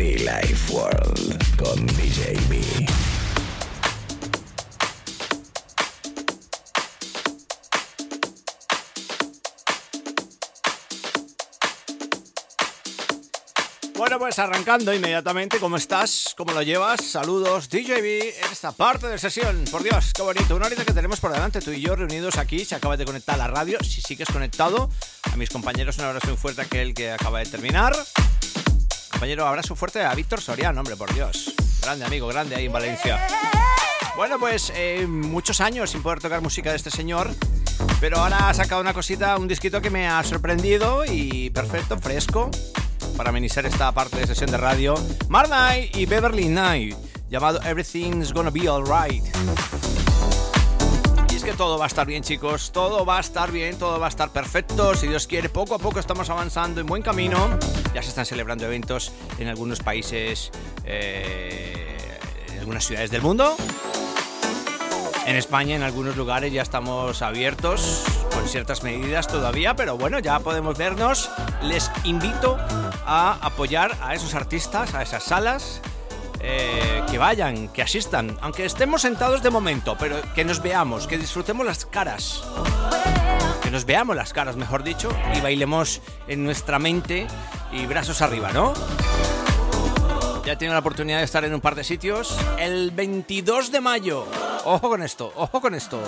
Be Life World con DJ B. Bueno, pues arrancando inmediatamente, ¿cómo estás? ¿Cómo lo llevas? Saludos, DJB, en esta parte de sesión. Por Dios, qué bonito. Una horita que tenemos por delante, tú y yo reunidos aquí. Se acaba de conectar la radio, si sigues conectado. A mis compañeros, un abrazo muy fuerte aquel que acaba de terminar. Compañero, abrazo fuerte a Víctor Soriano, hombre, por Dios. Grande amigo, grande ahí en Valencia. Bueno, pues eh, muchos años sin poder tocar música de este señor. Pero ahora ha sacado una cosita, un disquito que me ha sorprendido y perfecto, fresco para amenizar esta parte de sesión de radio, Marnay y Beverly Knight, llamado Everything's Gonna Be Alright. Es que todo va a estar bien, chicos, todo va a estar bien, todo va a estar perfecto, si Dios quiere, poco a poco estamos avanzando en buen camino, ya se están celebrando eventos en algunos países, eh, en algunas ciudades del mundo. En España, en algunos lugares ya estamos abiertos con ciertas medidas todavía, pero bueno, ya podemos vernos. Les invito a apoyar a esos artistas, a esas salas, eh, que vayan, que asistan, aunque estemos sentados de momento, pero que nos veamos, que disfrutemos las caras. Que nos veamos las caras, mejor dicho, y bailemos en nuestra mente y brazos arriba, ¿no? Ya tenido la oportunidad de estar en un par de sitios. El 22 de mayo. Ojo con esto, ojo con esto.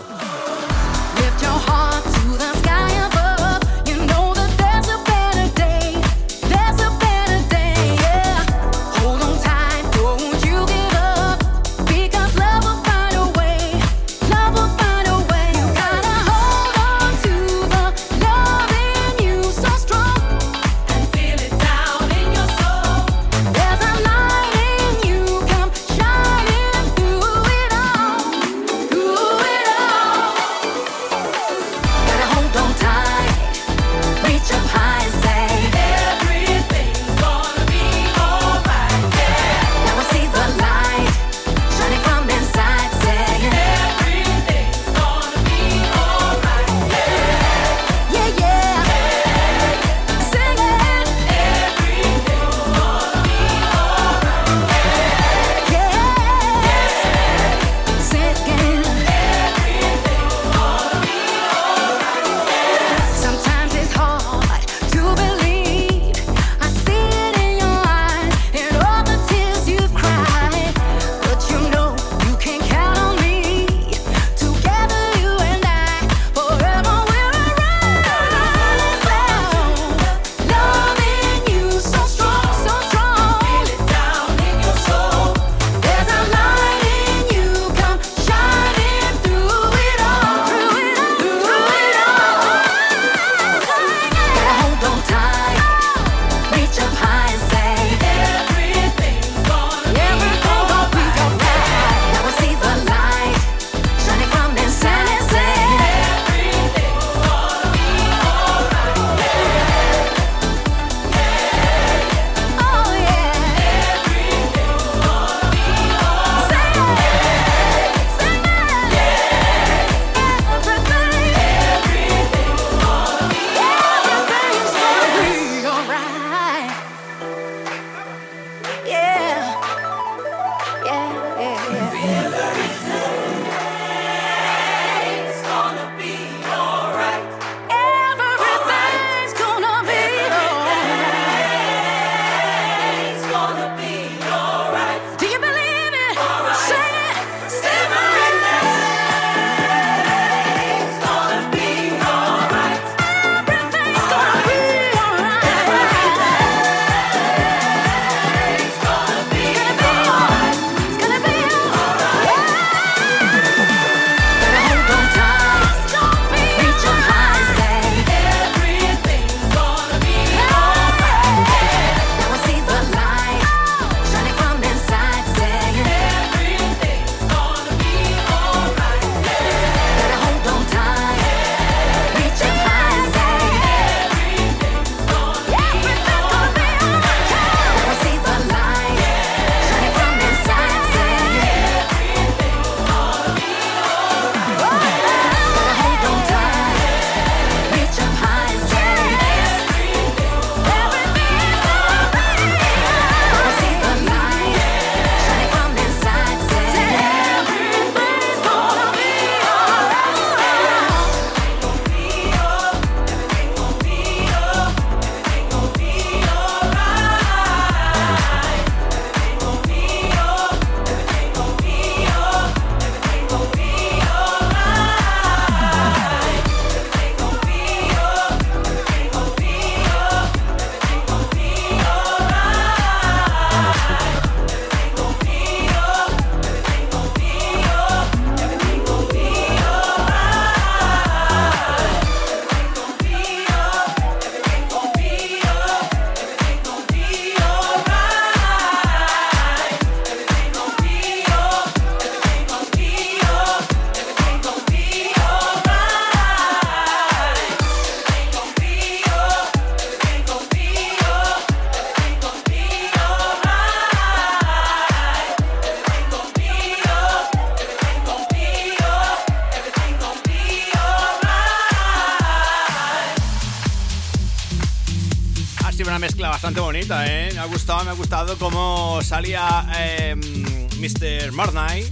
¿Eh? Me ha gustado, me ha gustado cómo salía eh, Mr. Marnay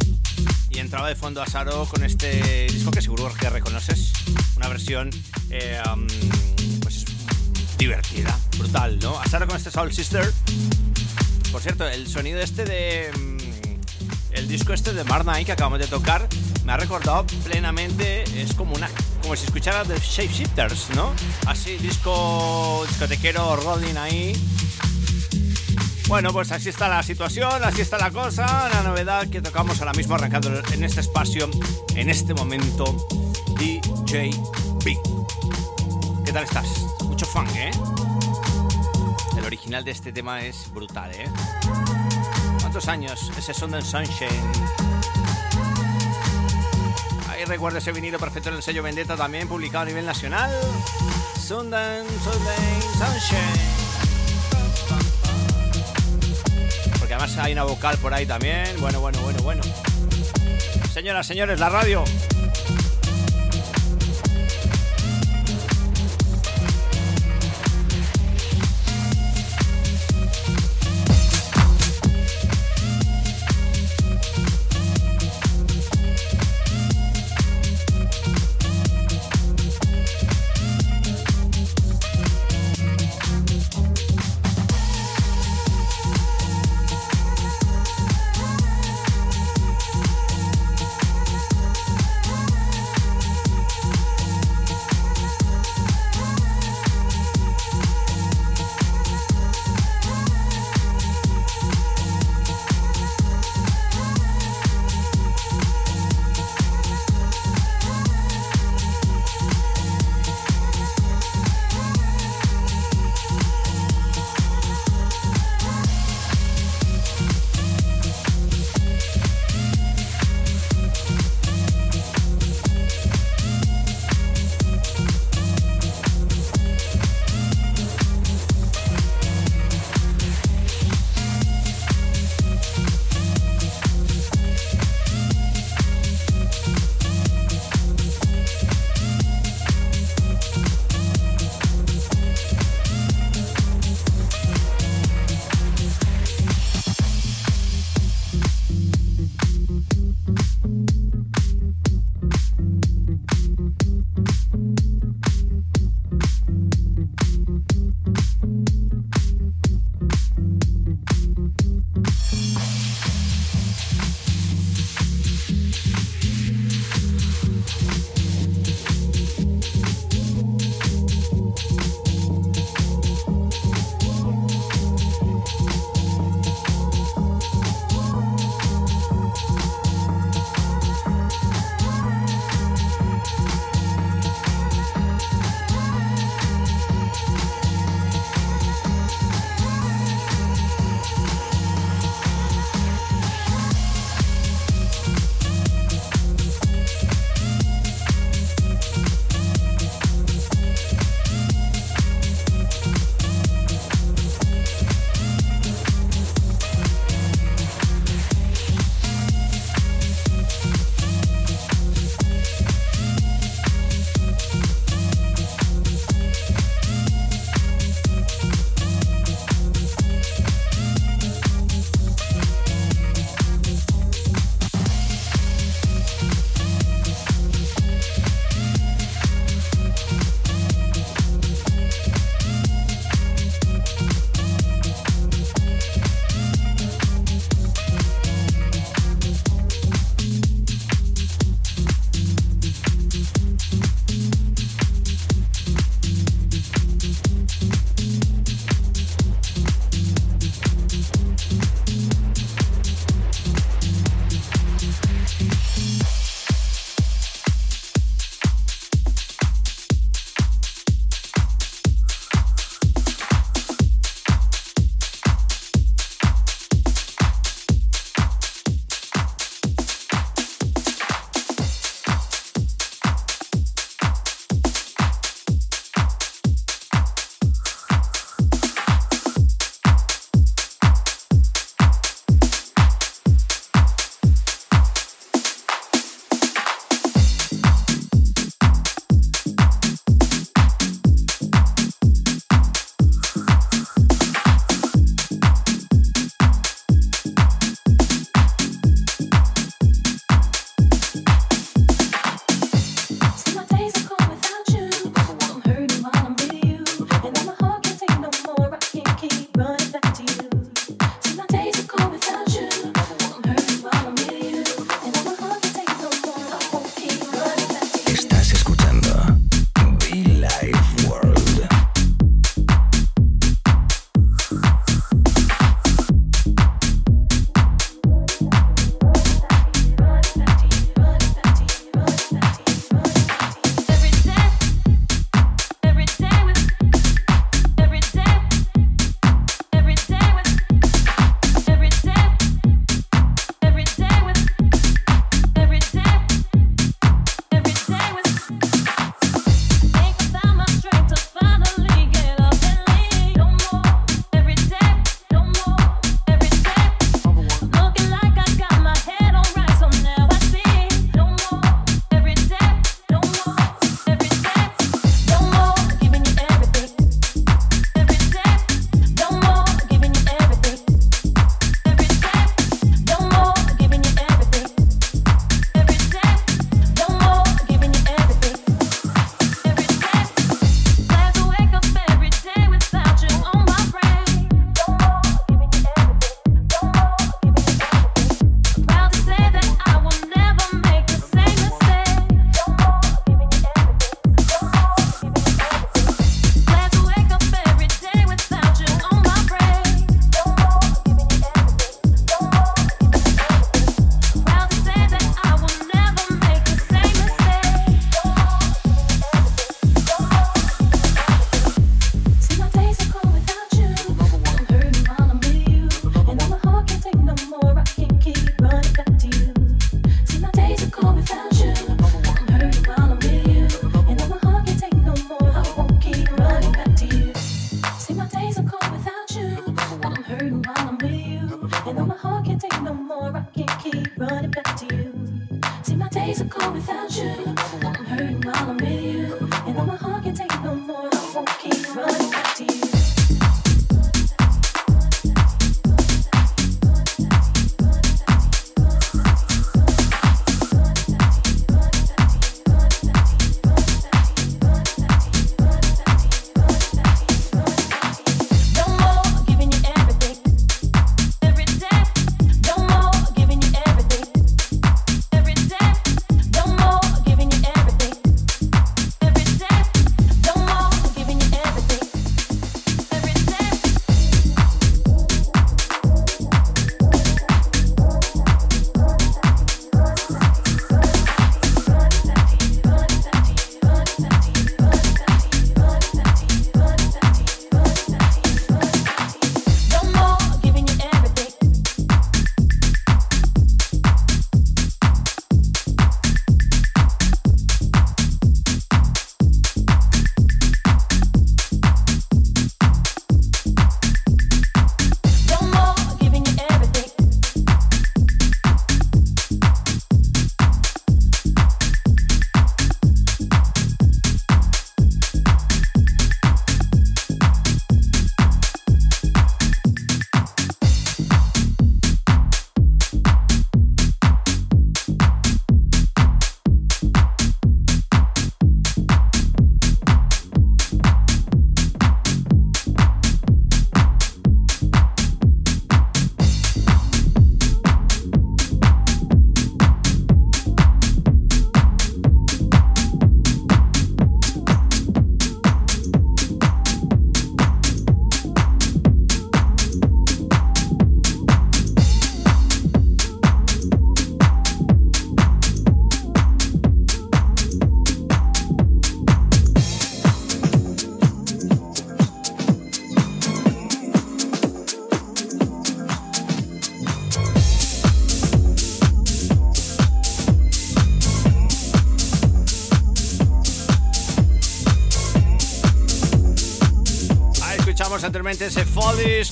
y entraba de fondo a Saro con este disco que seguro que reconoces. Una versión um, pues divertida, brutal, ¿no? A con este Soul Sister. Por cierto, el sonido este de... mm, el disco este de Marnay que acabamos de tocar me ha recordado plenamente, es como una como si escuchara de Shapeshifters, ¿no? Así, disco discotequero rolling ahí. Bueno, pues así está la situación, así está la cosa, la novedad que tocamos ahora mismo arrancando en este espacio, en este momento, DJ B. ¿Qué tal estás? Mucho funk, ¿eh? El original de este tema es brutal, ¿eh? ¿Cuántos años? Ese Sunday Sunshine. Ahí recuerda ese vinilo perfecto en el sello Vendetta también, publicado a nivel nacional. Sunday, Sunday Sunshine. Además hay una vocal por ahí también. Bueno, bueno, bueno, bueno. Señoras, señores, la radio.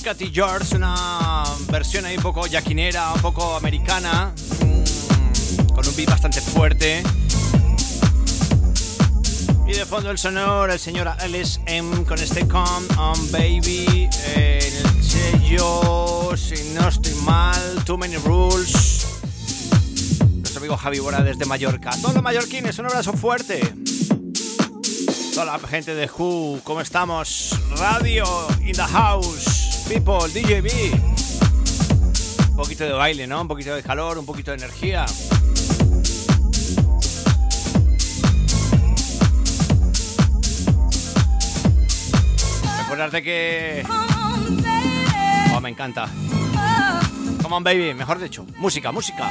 Cathy George, una versión ahí un poco yaquinera, un poco americana, mm, con un beat bastante fuerte. Y de fondo el sonor, el señor Alice M con este Come On Baby, el sello, si no estoy mal, Too Many Rules. Nuestro amigo Javi Bora desde Mallorca. Todos los mallorquines, un abrazo fuerte. Hola gente de Who, ¿cómo estamos? Radio in the house, people, DJB. Un poquito de baile, ¿no? Un poquito de calor, un poquito de energía. Recordarte que... Oh, me encanta. Come on, baby, mejor dicho. Música, música.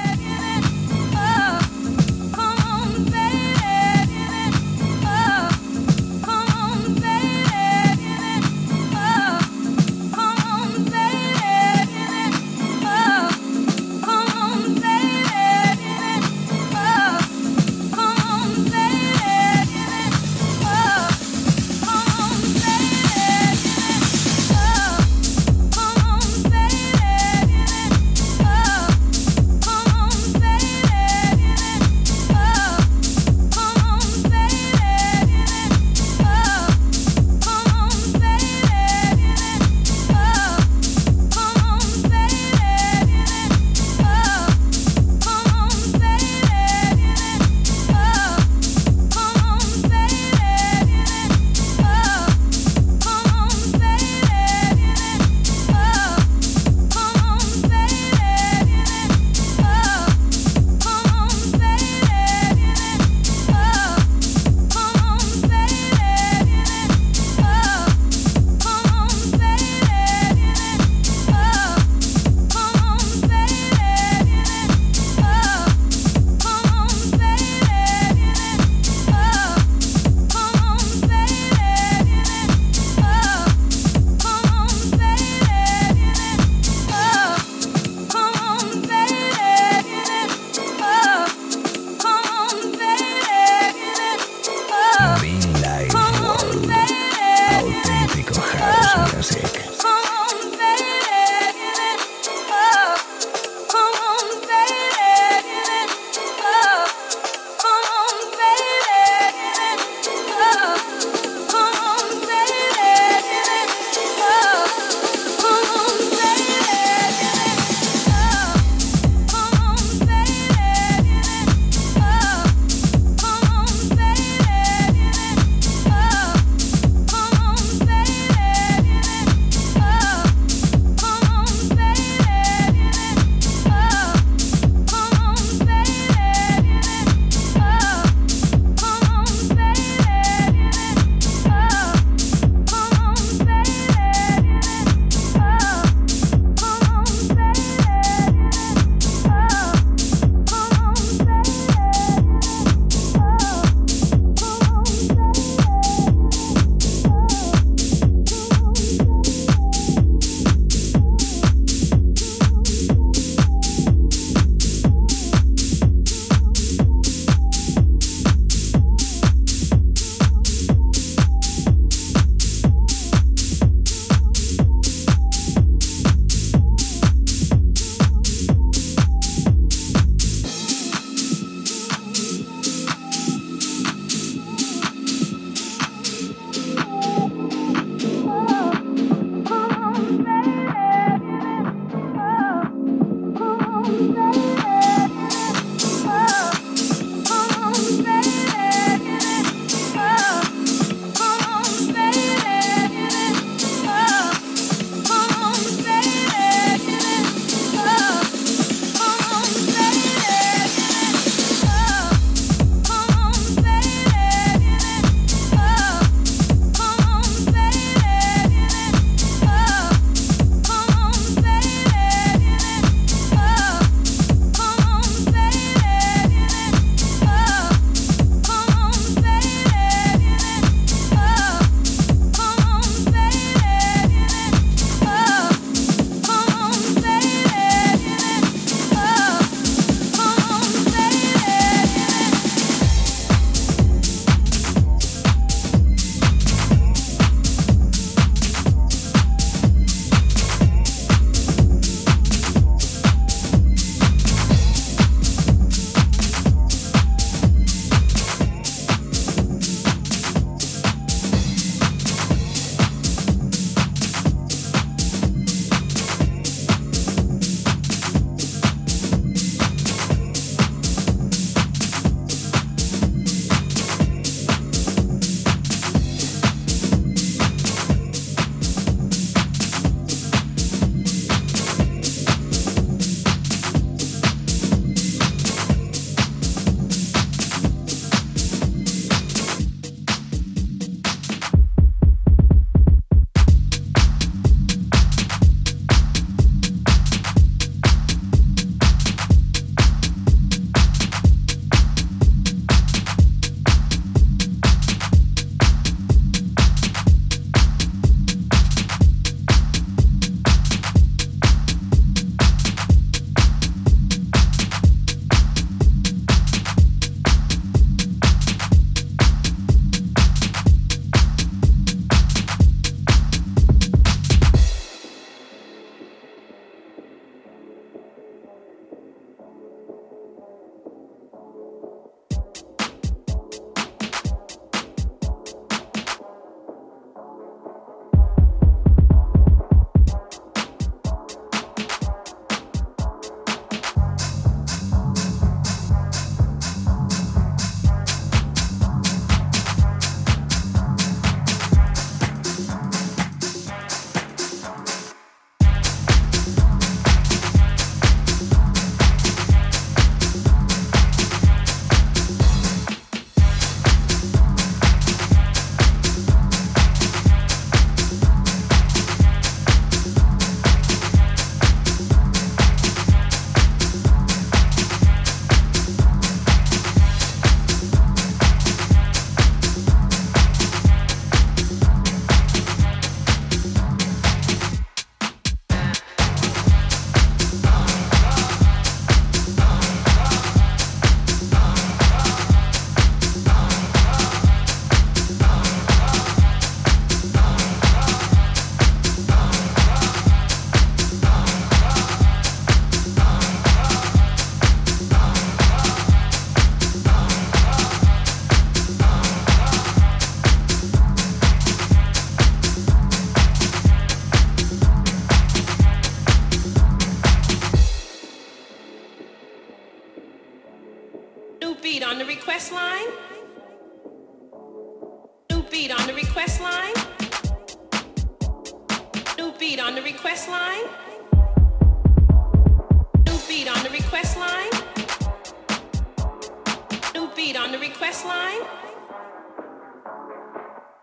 Request line.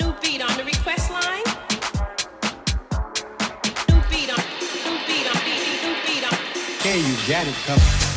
New beat on the request line. New beat on, new beat on, new beat on. Okay, you got it covered.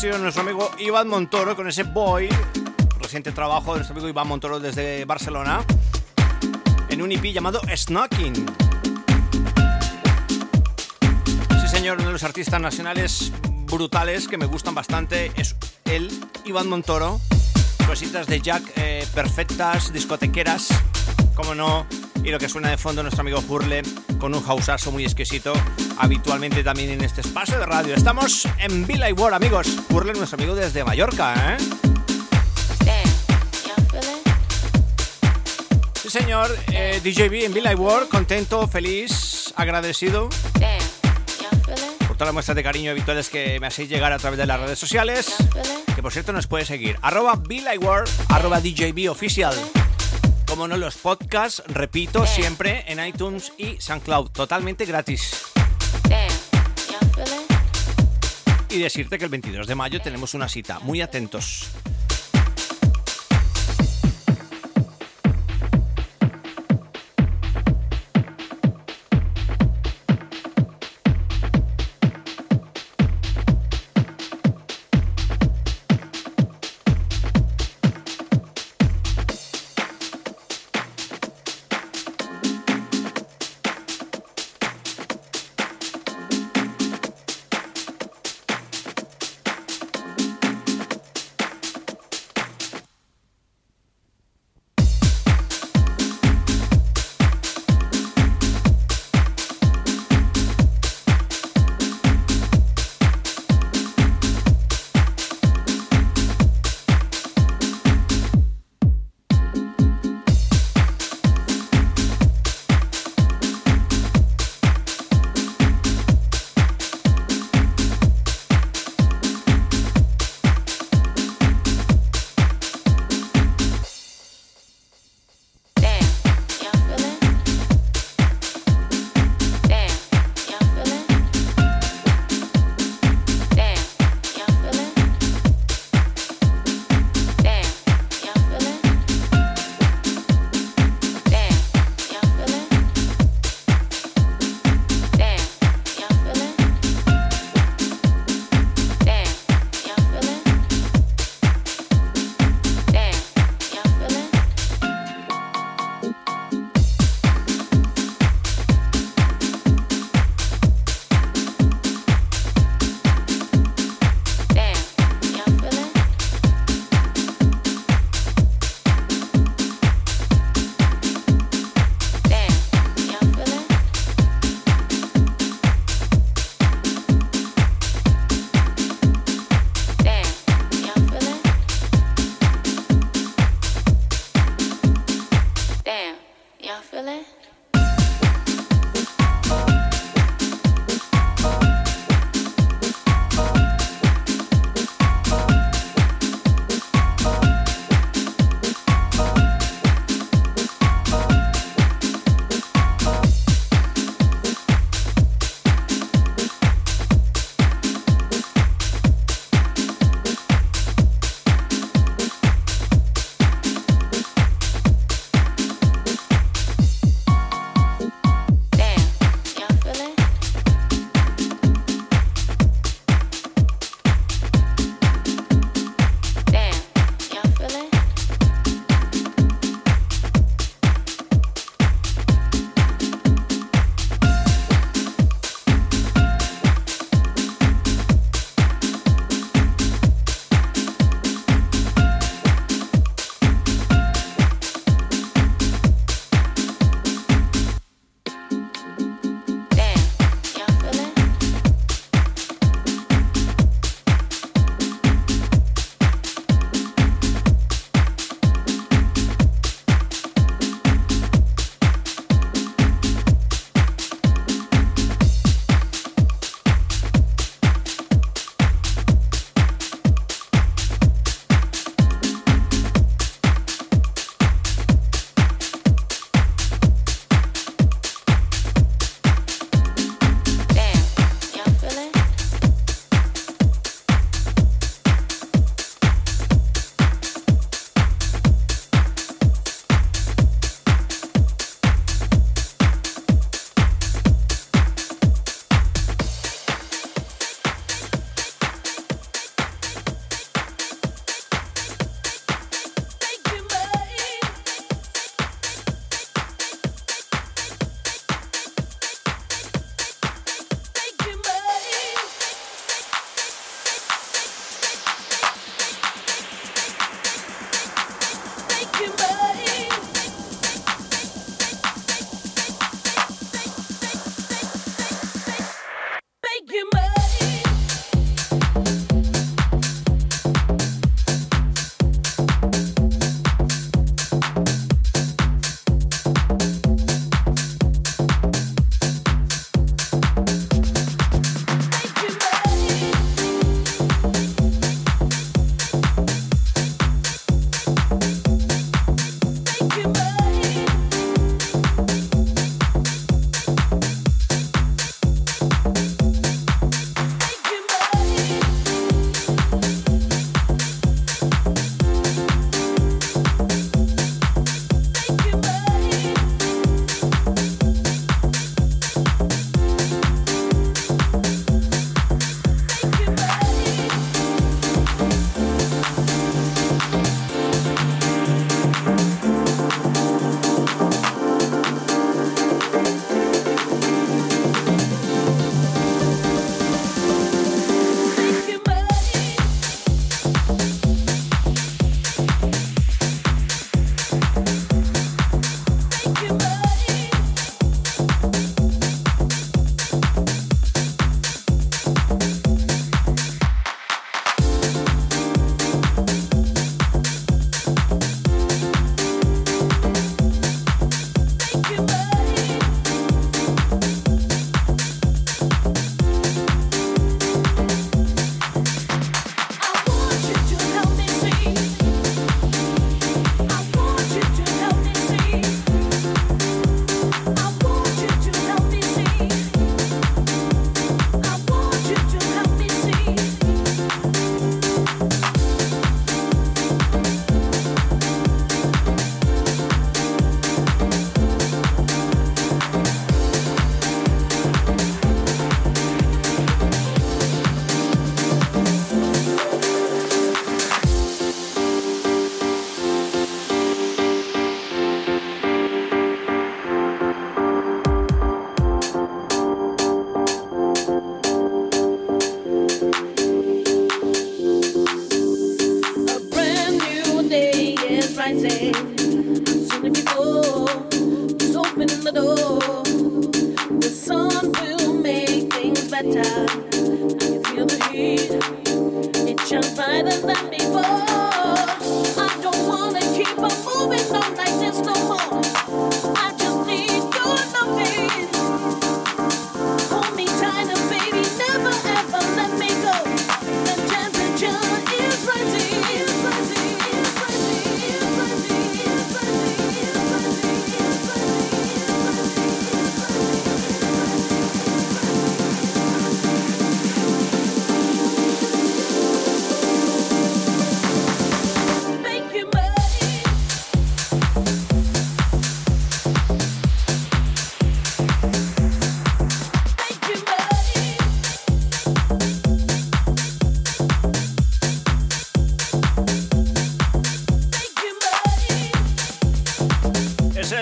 Ofrecido nuestro amigo Iván Montoro con ese Boy. Reciente trabajo de nuestro amigo Iván Montoro desde Barcelona. En un EP llamado Snocking. Sí, señor, uno de los artistas nacionales brutales que me gustan bastante es él, Iván Montoro. Cositas de Jack eh, perfectas, discotequeras, como no. Y lo que suena de fondo nuestro amigo Hurle con un houseazo muy exquisito, habitualmente también en este espacio de radio. Estamos en Villa y World, amigos. Hurle, nuestro amigo desde Mallorca, ¿eh? Sí, señor. Eh, DJB en Villa y World, contento, feliz, agradecido por todas las muestras de cariño habituales que me hacéis llegar a través de las redes sociales. Que por cierto nos puede seguir. Arroba World, arroba DJB oficial. Como no, los podcasts, repito, siempre en iTunes y SoundCloud, totalmente gratis. Y decirte que el 22 de mayo tenemos una cita. Muy atentos.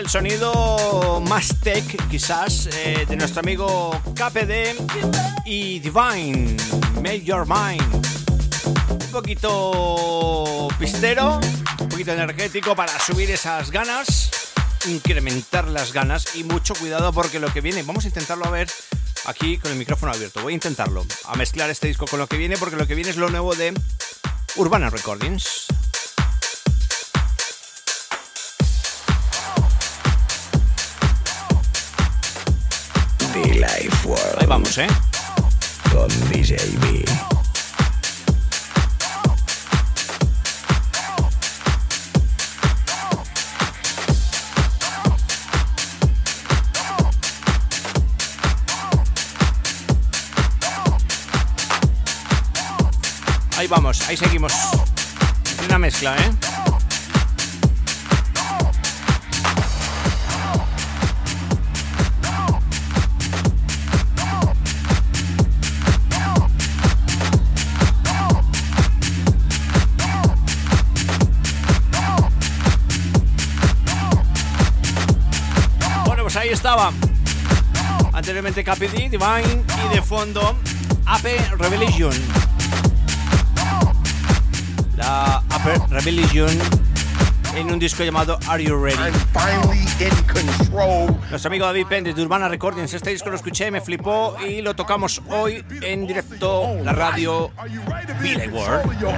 Sonido más tech, quizás, eh, de nuestro amigo KPD y Divine, Make Your Mind. Un poquito pistero, un poquito energético para subir esas ganas, incrementar las ganas y mucho cuidado porque lo que viene, vamos a intentarlo a ver aquí con el micrófono abierto. Voy a intentarlo, a mezclar este disco con lo que viene porque lo que viene es lo nuevo de Urbana Recordings. Life World Ahí vamos, ¿eh? con DJ B. Ahí vamos, ahí seguimos. Una mezcla, ¿eh? Estaba. Anteriormente KPD, Divine y de fondo Ape Revelation. La Upper Rebellion en un disco llamado Are You Ready? I'm finally in control. Nuestro amigo David Penn de Urbana Recordings. Este disco lo escuché, me flipó y lo tocamos hoy en directo la radio Billy you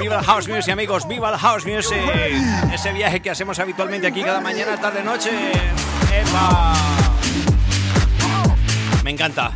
Viva el House Music, amigos, viva el House Music. Ese viaje que hacemos habitualmente aquí cada mañana, tarde, noche. Me encanta.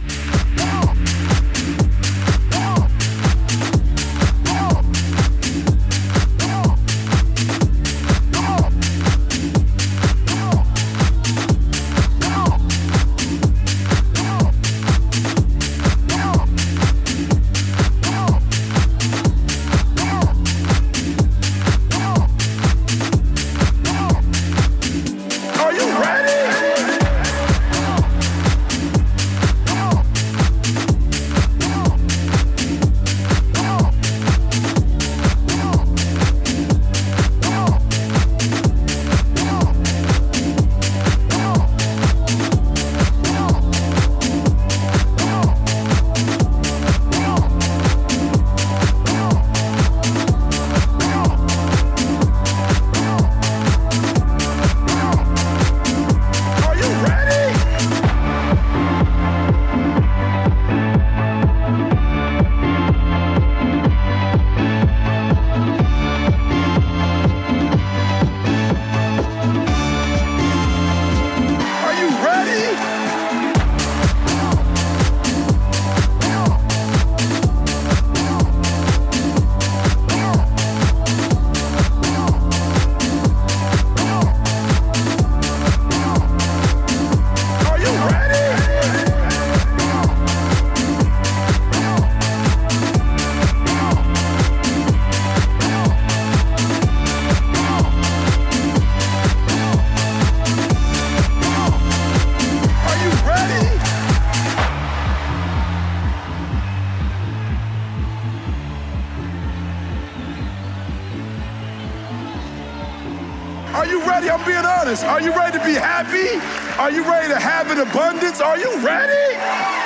Are you ready?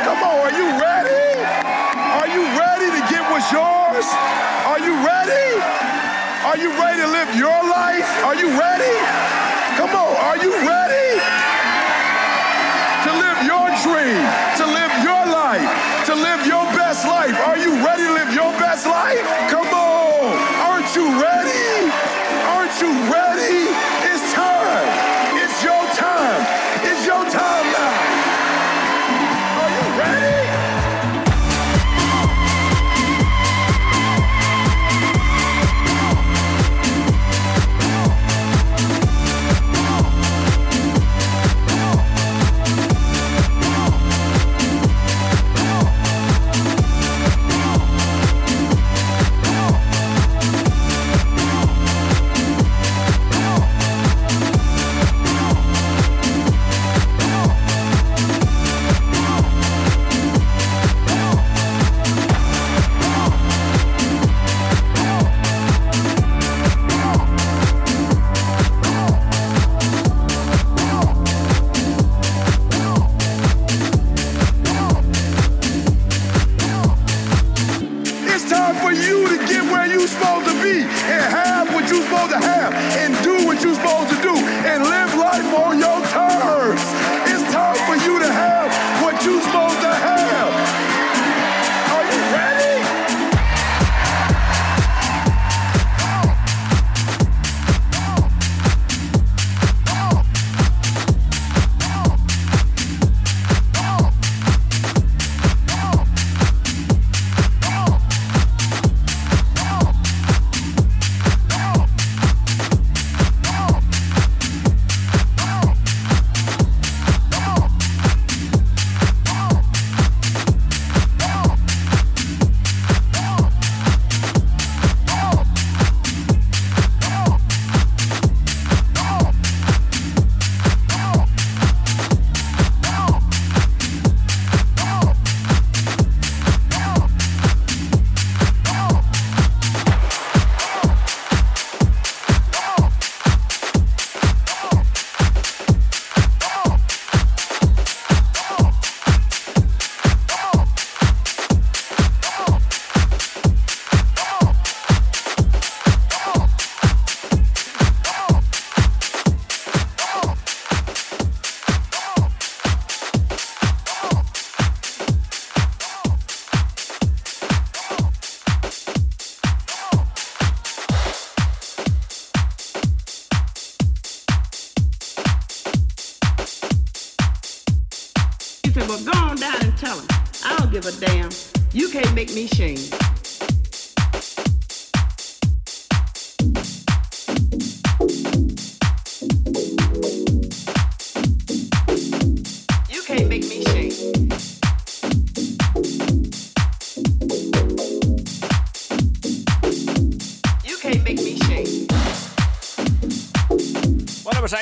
Come on, are you ready? Are you ready to get what's yours? Are you ready? Are you ready to live your life? Are you ready? Come on, are you ready to live your dream, to live your life, to live your best life? Are you ready to live your best life? Come on, aren't you ready? Aren't you ready?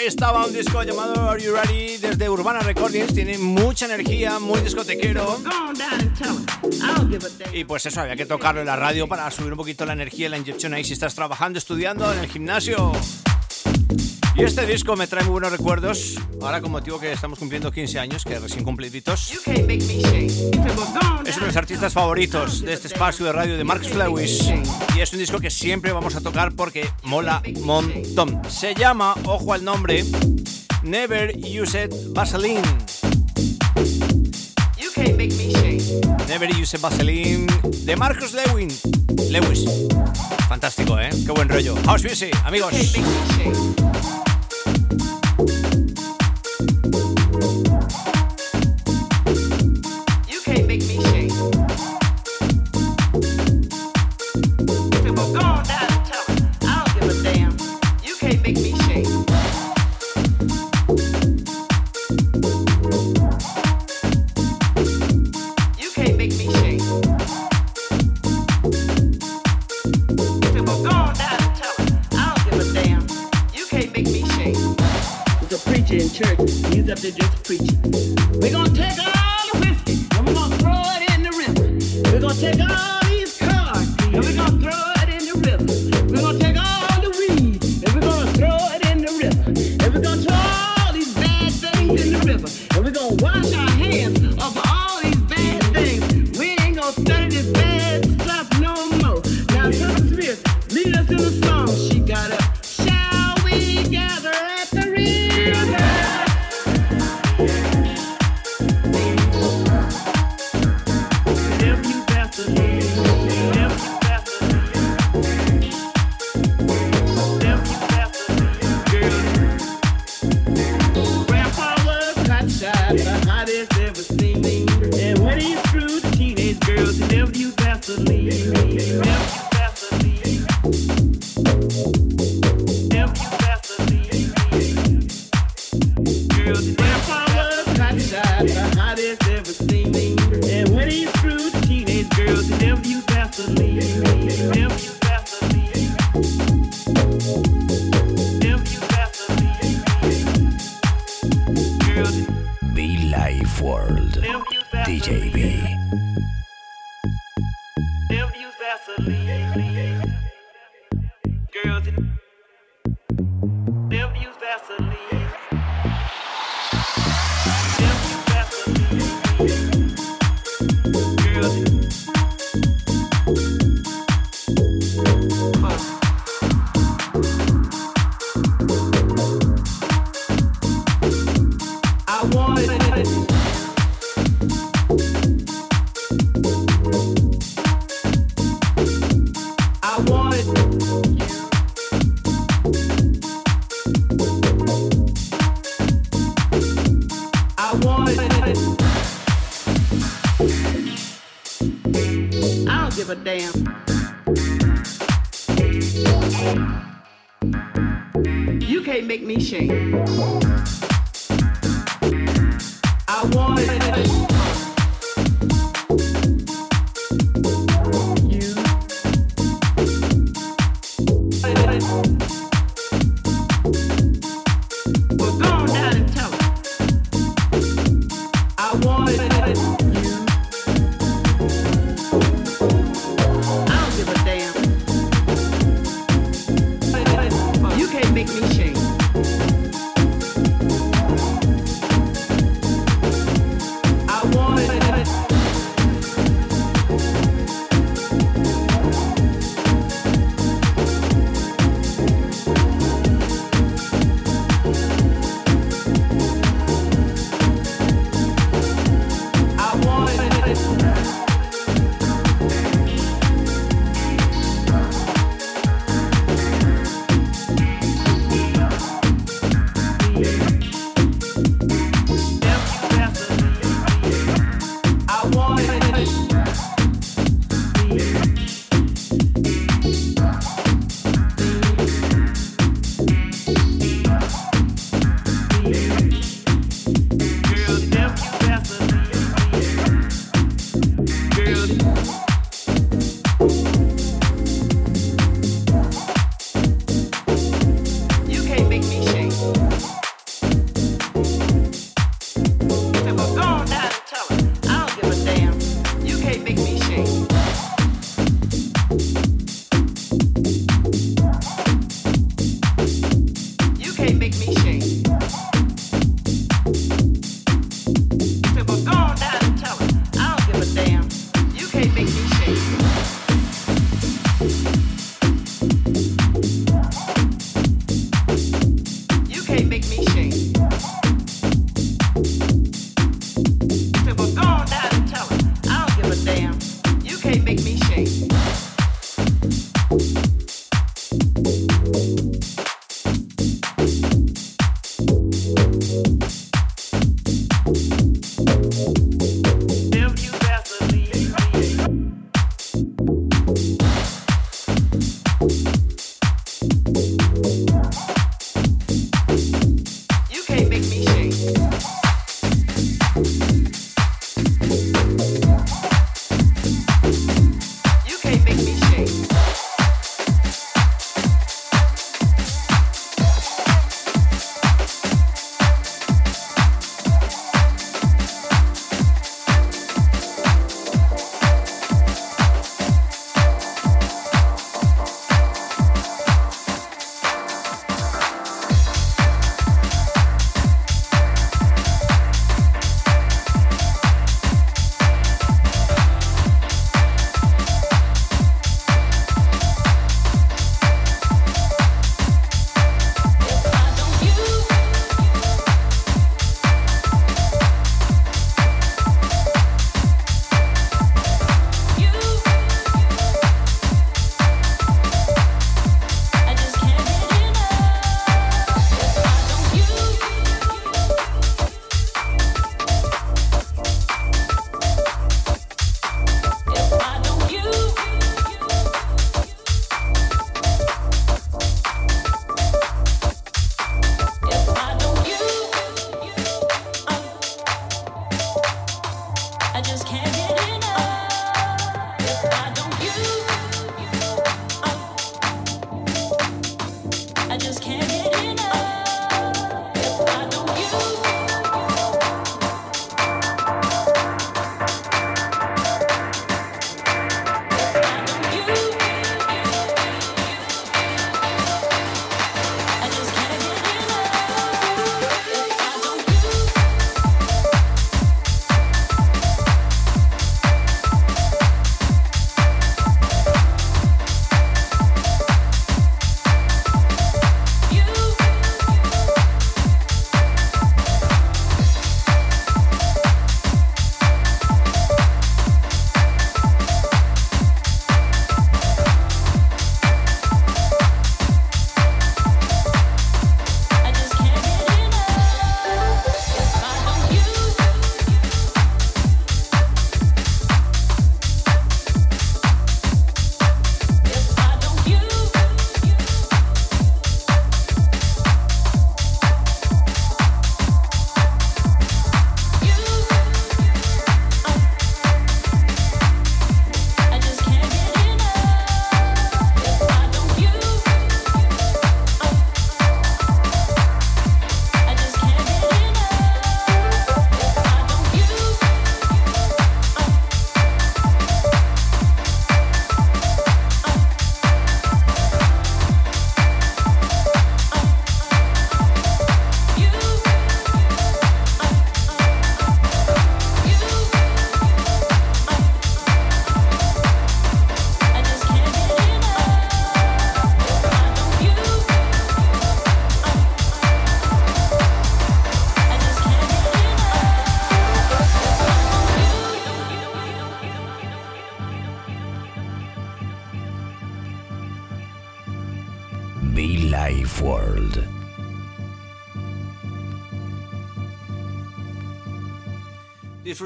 Estaba un disco llamado Are You Ready desde Urbana Recordings. Tiene mucha energía, muy discotequero. Y pues eso, había que tocarlo en la radio para subir un poquito la energía y la inyección ahí si estás trabajando, estudiando en el gimnasio. Y este disco me trae muy buenos recuerdos. Ahora, con motivo que estamos cumpliendo 15 años, que recién cumpliditos, es uno de los artistas favoritos de este espacio de radio de Marcus Lewis. Y es un disco que siempre vamos a tocar porque mola montón. Se llama, ojo al nombre, Never Used Vaseline. Never Use Vaseline de Marcus Lewin. Lewis. Fantástico, ¿eh? Qué buen rollo. House Music, amigos.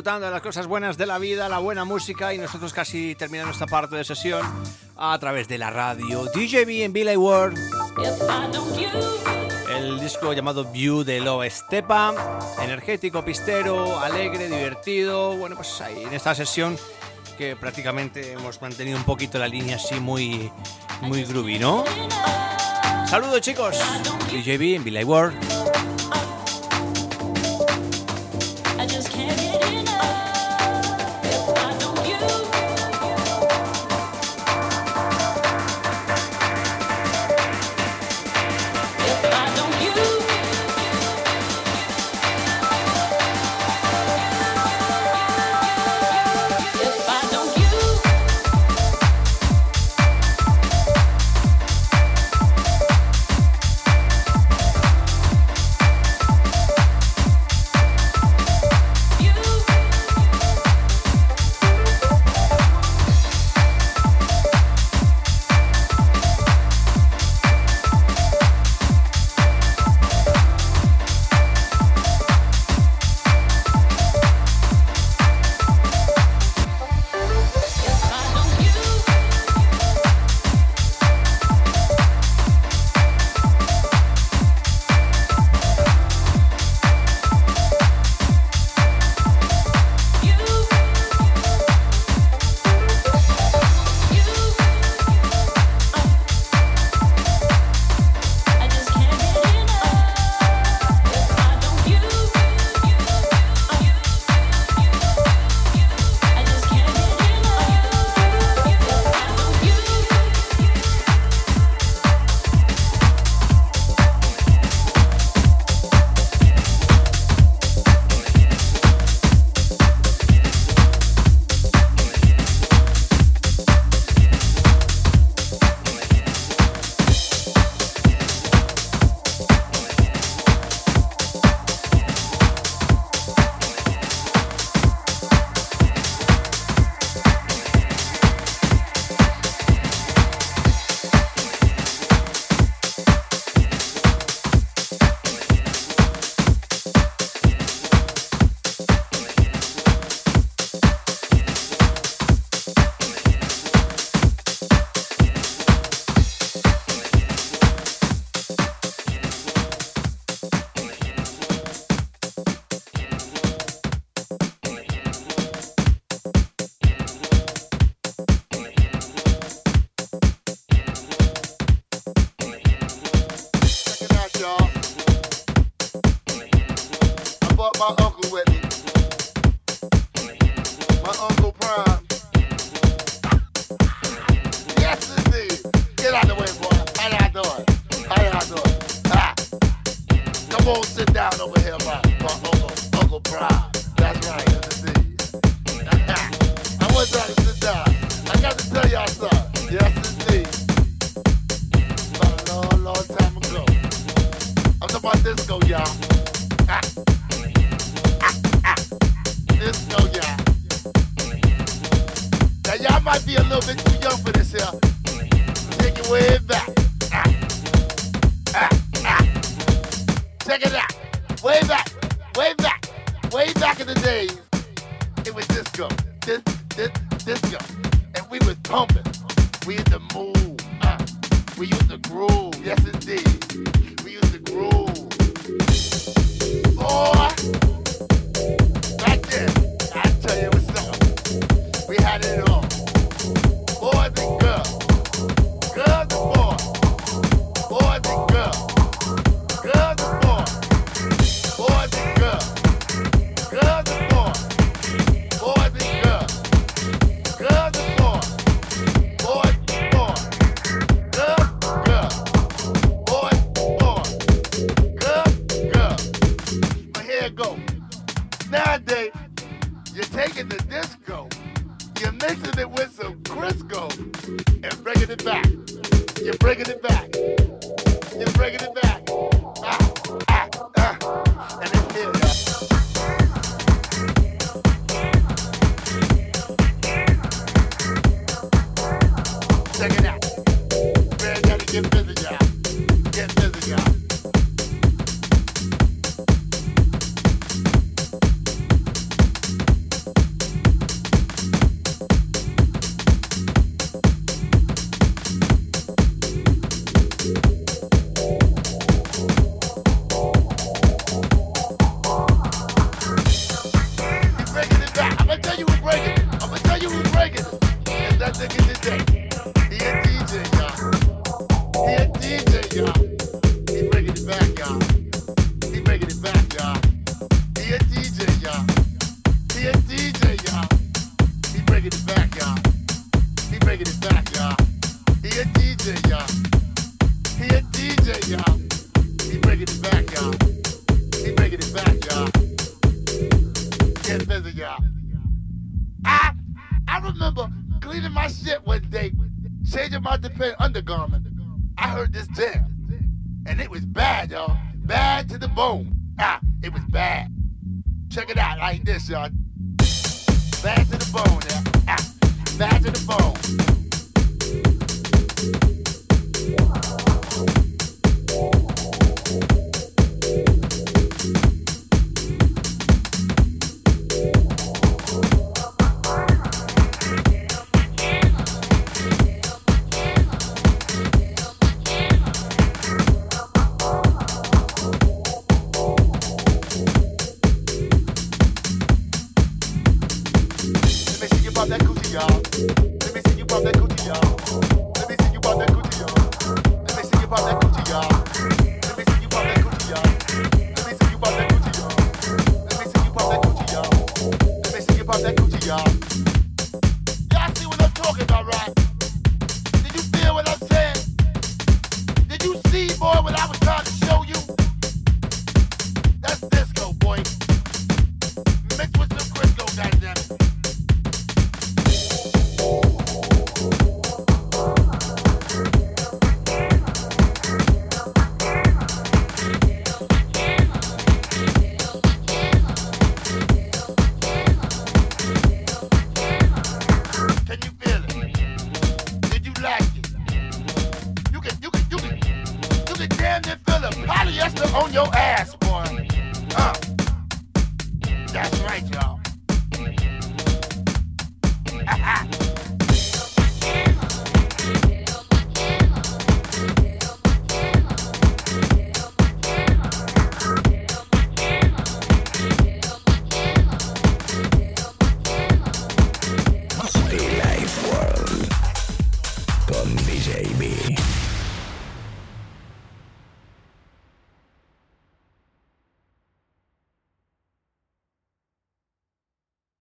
disfrutando de las cosas buenas de la vida, la buena música y nosotros casi terminando esta parte de sesión a través de la radio DJB en Billy World. El disco llamado View de Lo Estepa, energético, pistero, alegre, divertido. Bueno, pues ahí en esta sesión que prácticamente hemos mantenido un poquito la línea así muy, muy groovy, ¿no? Saludos chicos, DJB en Billy World.